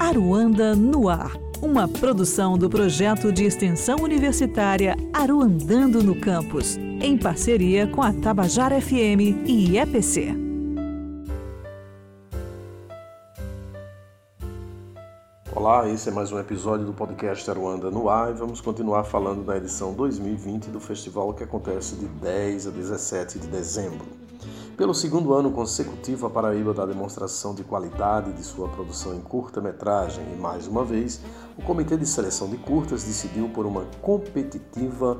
Aruanda no Ar, uma produção do projeto de extensão universitária Aruandando no Campus, em parceria com a Tabajara FM e EPC. Olá, esse é mais um episódio do podcast Aruanda no Ar e vamos continuar falando da edição 2020 do festival que acontece de 10 a 17 de dezembro. Pelo segundo ano consecutivo, a Paraíba dá demonstração de qualidade de sua produção em curta-metragem e, mais uma vez, o Comitê de Seleção de Curtas decidiu por uma competitiva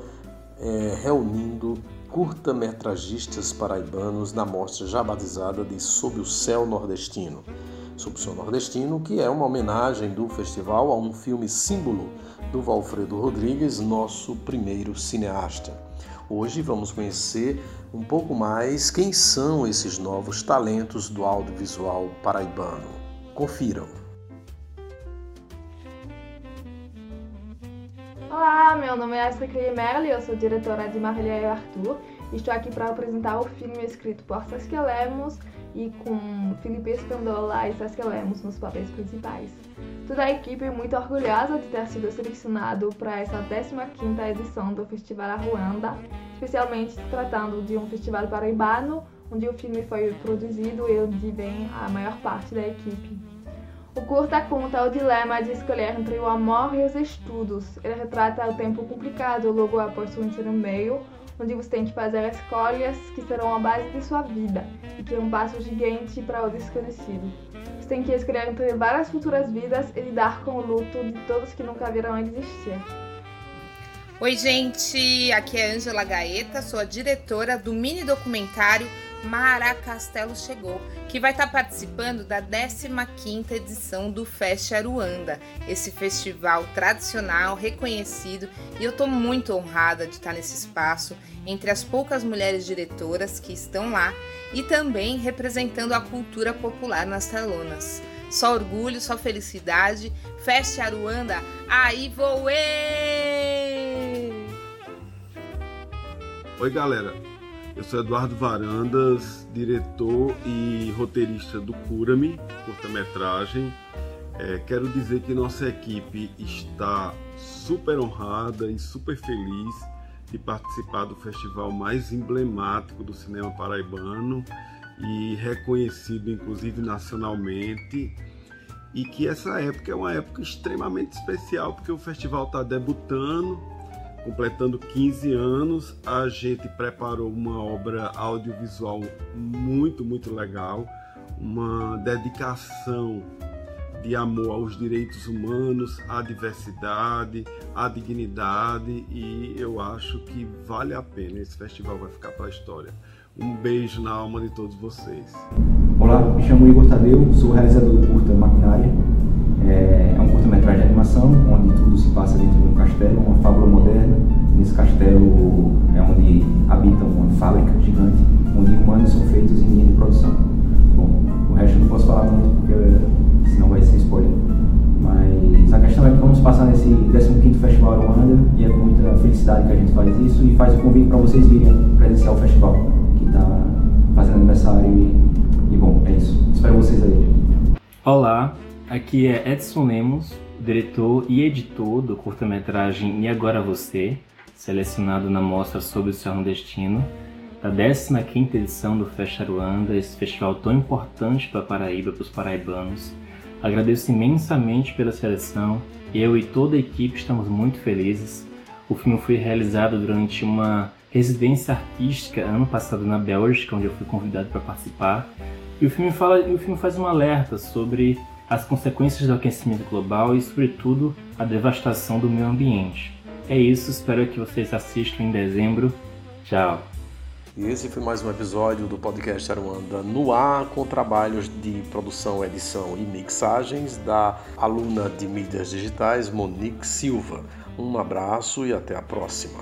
é, reunindo curta-metragistas paraibanos na mostra já batizada de Sob o Céu Nordestino. Sob o Céu Nordestino, que é uma homenagem do festival a um filme símbolo do Valfredo Rodrigues, nosso primeiro cineasta. Hoje vamos conhecer um pouco mais quem são esses novos talentos do audiovisual paraibano. Confiram. Olá, meu nome é Astrid Merli, eu sou diretora de Marília e Arthur. Estou aqui para apresentar o filme escrito por Saskia Lemos e com Felipe Espandola e Saskia Lemos nos papéis principais. Toda a equipe é muito orgulhosa de ter sido selecionado para essa 15ª edição do Festival Ruanda, especialmente se tratando de um festival paraibano, onde o filme foi produzido e onde vem a maior parte da equipe. O curta conta o dilema de escolher entre o amor e os estudos. Ele retrata o tempo complicado logo após o ensino meio, onde você tem que fazer escolhas que serão a base de sua vida e que é um passo gigante para o desconhecido. Você tem que escolher entre várias futuras vidas e lidar com o luto de todos que nunca viram existir. Oi, gente! Aqui é Ângela Gaeta, sou a diretora do mini documentário Mara Castelo Chegou, que vai estar participando da 15ª edição do Fest Aruanda, esse festival tradicional, reconhecido, e eu estou muito honrada de estar nesse espaço, entre as poucas mulheres diretoras que estão lá e também representando a cultura popular nas telonas. Só orgulho, só felicidade. Fest Aruanda, aí vou eu! Oi, galera. Eu sou Eduardo Varandas, diretor e roteirista do Cura-me, curta-metragem. É, quero dizer que nossa equipe está super honrada e super feliz de participar do festival mais emblemático do cinema paraibano e reconhecido inclusive nacionalmente. E que essa época é uma época extremamente especial porque o festival está debutando completando 15 anos, a gente preparou uma obra audiovisual muito, muito legal, uma dedicação de amor aos direitos humanos, à diversidade, à dignidade e eu acho que vale a pena. Esse festival vai ficar para a história. Um beijo na alma de todos vocês. Olá, me chamo Igor Tadeu, sou realizador do curta Maquinária. É, é um curta-metragem de animação onde tudo se passa dentro de um castelo, uma fábula Nesse castelo é onde habita uma fábrica gigante, onde humanos são feitos em linha de produção. Bom, o resto eu não posso falar muito porque senão vai ser spoiler. Mas a questão é que vamos passar nesse 15º Festival Aruanda e é com muita felicidade que a gente faz isso e faz o convite para vocês virem presenciar o festival, que está fazendo aniversário e, e bom, é isso. Espero vocês aí. Olá, Aqui é Edson Lemos, diretor e editor do curta-metragem E Agora Você, selecionado na mostra Sobre o Seu Nordestino, da 15ª edição do Festa Aruanda, esse festival tão importante para a Paraíba, para os paraibanos. Agradeço imensamente pela seleção, eu e toda a equipe estamos muito felizes. O filme foi realizado durante uma residência artística ano passado na Bélgica, onde eu fui convidado para participar. E o filme, fala, o filme faz um alerta sobre as consequências do aquecimento global e, sobretudo, a devastação do meio ambiente. É isso, espero que vocês assistam em dezembro. Tchau! E esse foi mais um episódio do podcast Aruanda no ar, com trabalhos de produção, edição e mixagens da aluna de mídias digitais Monique Silva. Um abraço e até a próxima.